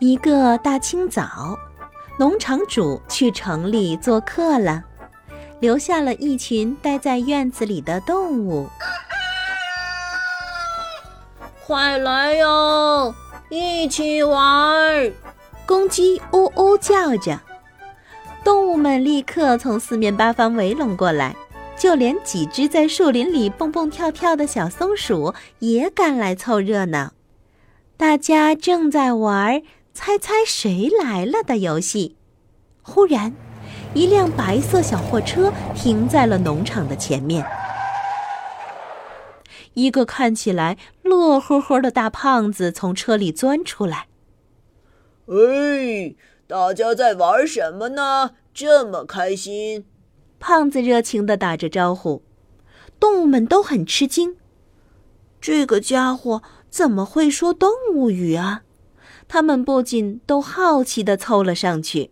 一个大清早，农场主去城里做客了，留下了一群待在院子里的动物。快来哟，一起玩！公鸡呜呜叫着，动物们立刻从四面八方围拢过来，就连几只在树林里蹦蹦跳跳的小松鼠也赶来凑热闹。大家正在玩。猜猜谁来了的游戏，忽然，一辆白色小货车停在了农场的前面。一个看起来乐呵呵的大胖子从车里钻出来。哎，大家在玩什么呢？这么开心！胖子热情的打着招呼。动物们都很吃惊，这个家伙怎么会说动物语啊？他们不禁都好奇的凑了上去。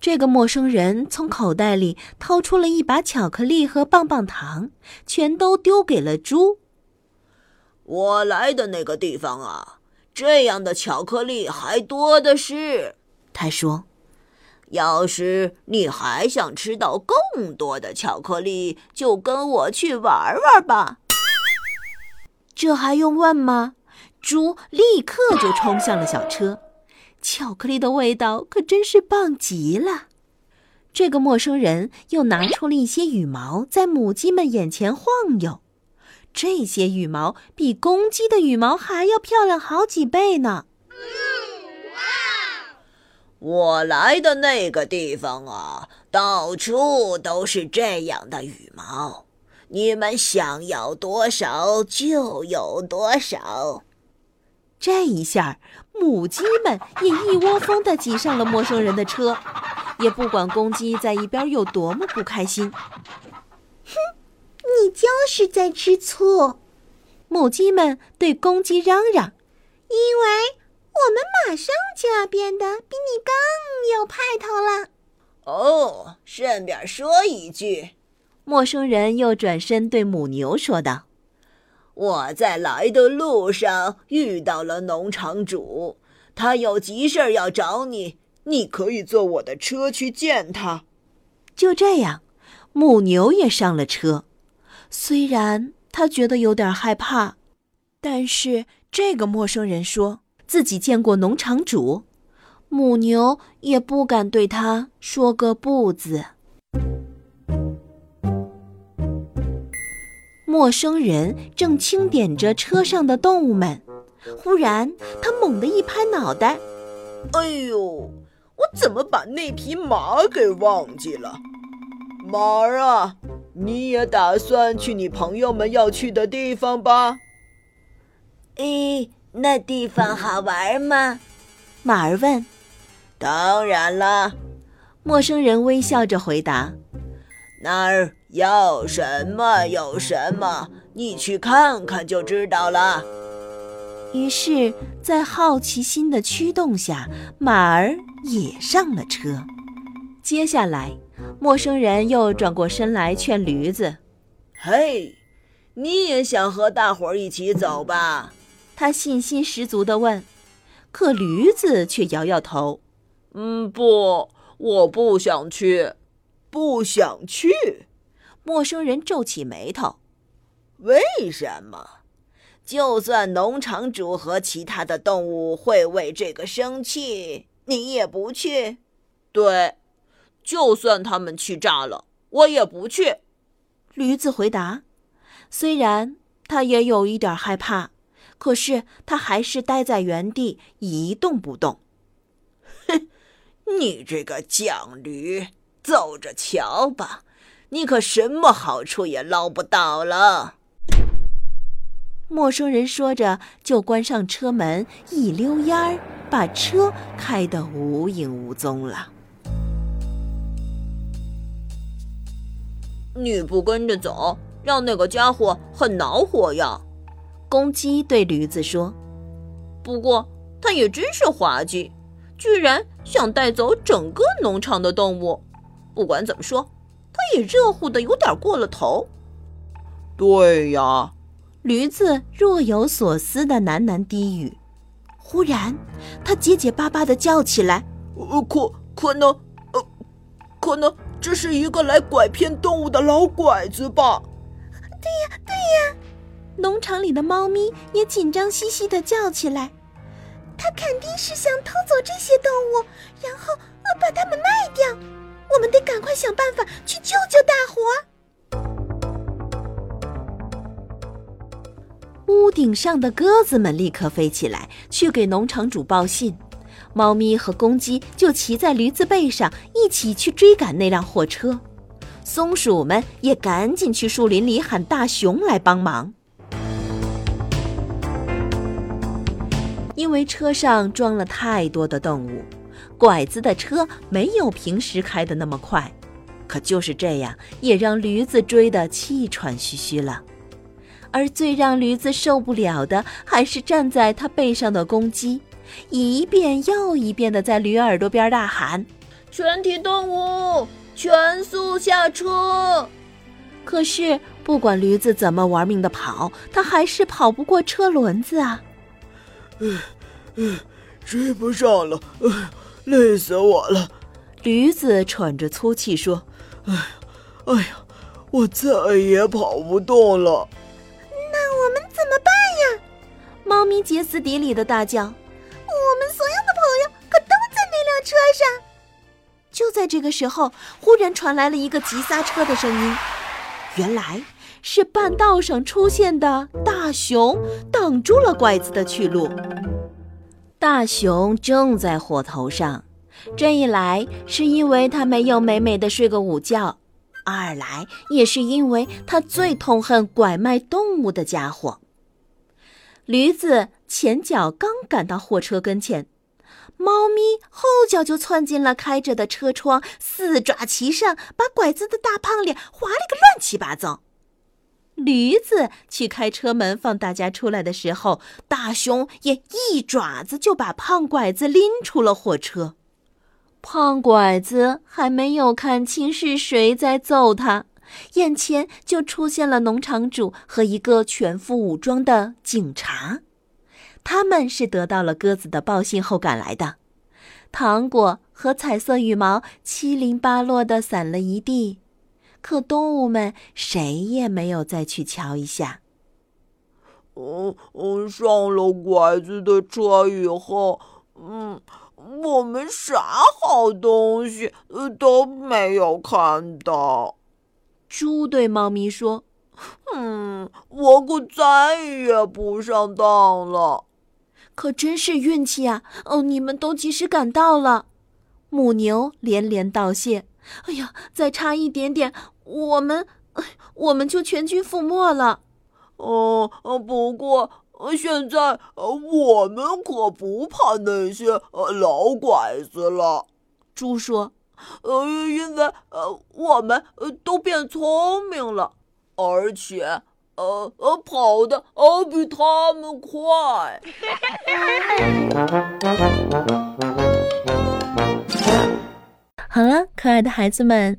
这个陌生人从口袋里掏出了一把巧克力和棒棒糖，全都丢给了猪。我来的那个地方啊，这样的巧克力还多的是。他说：“要是你还想吃到更多的巧克力，就跟我去玩玩吧。”这还用问吗？猪立刻就冲向了小车，巧克力的味道可真是棒极了。这个陌生人又拿出了一些羽毛，在母鸡们眼前晃悠。这些羽毛比公鸡的羽毛还要漂亮好几倍呢。我来的那个地方啊，到处都是这样的羽毛，你们想要多少就有多少。这一下，母鸡们也一窝蜂地挤上了陌生人的车，也不管公鸡在一边有多么不开心。哼，你就是在吃醋！母鸡们对公鸡嚷嚷：“因为我们马上就要变得比你更有派头了。”哦，顺便说一句，陌生人又转身对母牛说道。我在来的路上遇到了农场主，他有急事要找你，你可以坐我的车去见他。就这样，母牛也上了车。虽然他觉得有点害怕，但是这个陌生人说自己见过农场主，母牛也不敢对他说个不字。陌生人正清点着车上的动物们，忽然他猛地一拍脑袋：“哎呦，我怎么把那匹马给忘记了？马儿啊，你也打算去你朋友们要去的地方吧？”“咦，那地方好玩吗？”马儿问。“当然了。”陌生人微笑着回答。那儿要什么有什么，你去看看就知道了。于是，在好奇心的驱动下，马儿也上了车。接下来，陌生人又转过身来劝驴子：“嘿，你也想和大伙儿一起走吧？”他信心十足地问。可驴子却摇摇头：“嗯，不，我不想去。”不想去，陌生人皱起眉头。为什么？就算农场主和其他的动物会为这个生气，你也不去？对，就算他们气炸了，我也不去。驴子回答。虽然他也有一点害怕，可是他还是待在原地一动不动。哼，你这个犟驴！走着瞧吧，你可什么好处也捞不到了。陌生人说着，就关上车门，一溜烟儿把车开得无影无踪了。你不跟着走，让那个家伙很恼火呀。公鸡对驴子说：“不过他也真是滑稽，居然想带走整个农场的动物。不管怎么说，他也热乎的有点过了头。”对呀，驴子若有所思的喃喃低语。忽然，他结结巴巴的叫起来：“呃，可可能，呃，可能。”这是一个来拐骗动物的老拐子吧？对呀，对呀！农场里的猫咪也紧张兮兮的叫起来。他肯定是想偷走这些动物，然后呃把它们卖掉。我们得赶快想办法去救救大伙。屋顶上的鸽子们立刻飞起来，去给农场主报信。猫咪和公鸡就骑在驴子背上，一起去追赶那辆货车。松鼠们也赶紧去树林里喊大熊来帮忙。因为车上装了太多的动物，拐子的车没有平时开的那么快，可就是这样，也让驴子追得气喘吁吁了。而最让驴子受不了的，还是站在它背上的公鸡。一遍又一遍地在驴耳朵边大喊：“全体动物全速下车！”可是不管驴子怎么玩命地跑，它还是跑不过车轮子啊！嗯嗯，追不上了，累死我了！驴子喘着粗气说：“哎呀，哎呀，我再也跑不动了。”那我们怎么办呀？猫咪歇斯底里的大叫。我们所有的朋友可都在那辆车上。就在这个时候，忽然传来了一个急刹车的声音。原来是半道上出现的大熊挡住了拐子的去路。大熊正在火头上，这一来是因为他没有美美的睡个午觉，二来也是因为他最痛恨拐卖动物的家伙。驴子前脚刚赶到货车跟前，猫咪后脚就窜进了开着的车窗，四爪齐上，把拐子的大胖脸划了个乱七八糟。驴子去开车门放大家出来的时候，大熊也一爪子就把胖拐子拎出了火车。胖拐子还没有看清是谁在揍他。眼前就出现了农场主和一个全副武装的警察，他们是得到了鸽子的报信后赶来的。糖果和彩色羽毛七零八落的散了一地，可动物们谁也没有再去瞧一下。嗯嗯，上了拐子的车以后，嗯，我们啥好东西都没有看到。猪对猫咪说：“嗯，我可再也不上当了。可真是运气啊！哦，你们都及时赶到了。”母牛连连道谢：“哎呀，再差一点点，我们，我们就全军覆没了。”哦，不过现在我们可不怕那些老拐子了。”猪说。呃，因为呃，我们呃都变聪明了，而且呃呃跑的呃比他们快。好了，可爱的孩子们，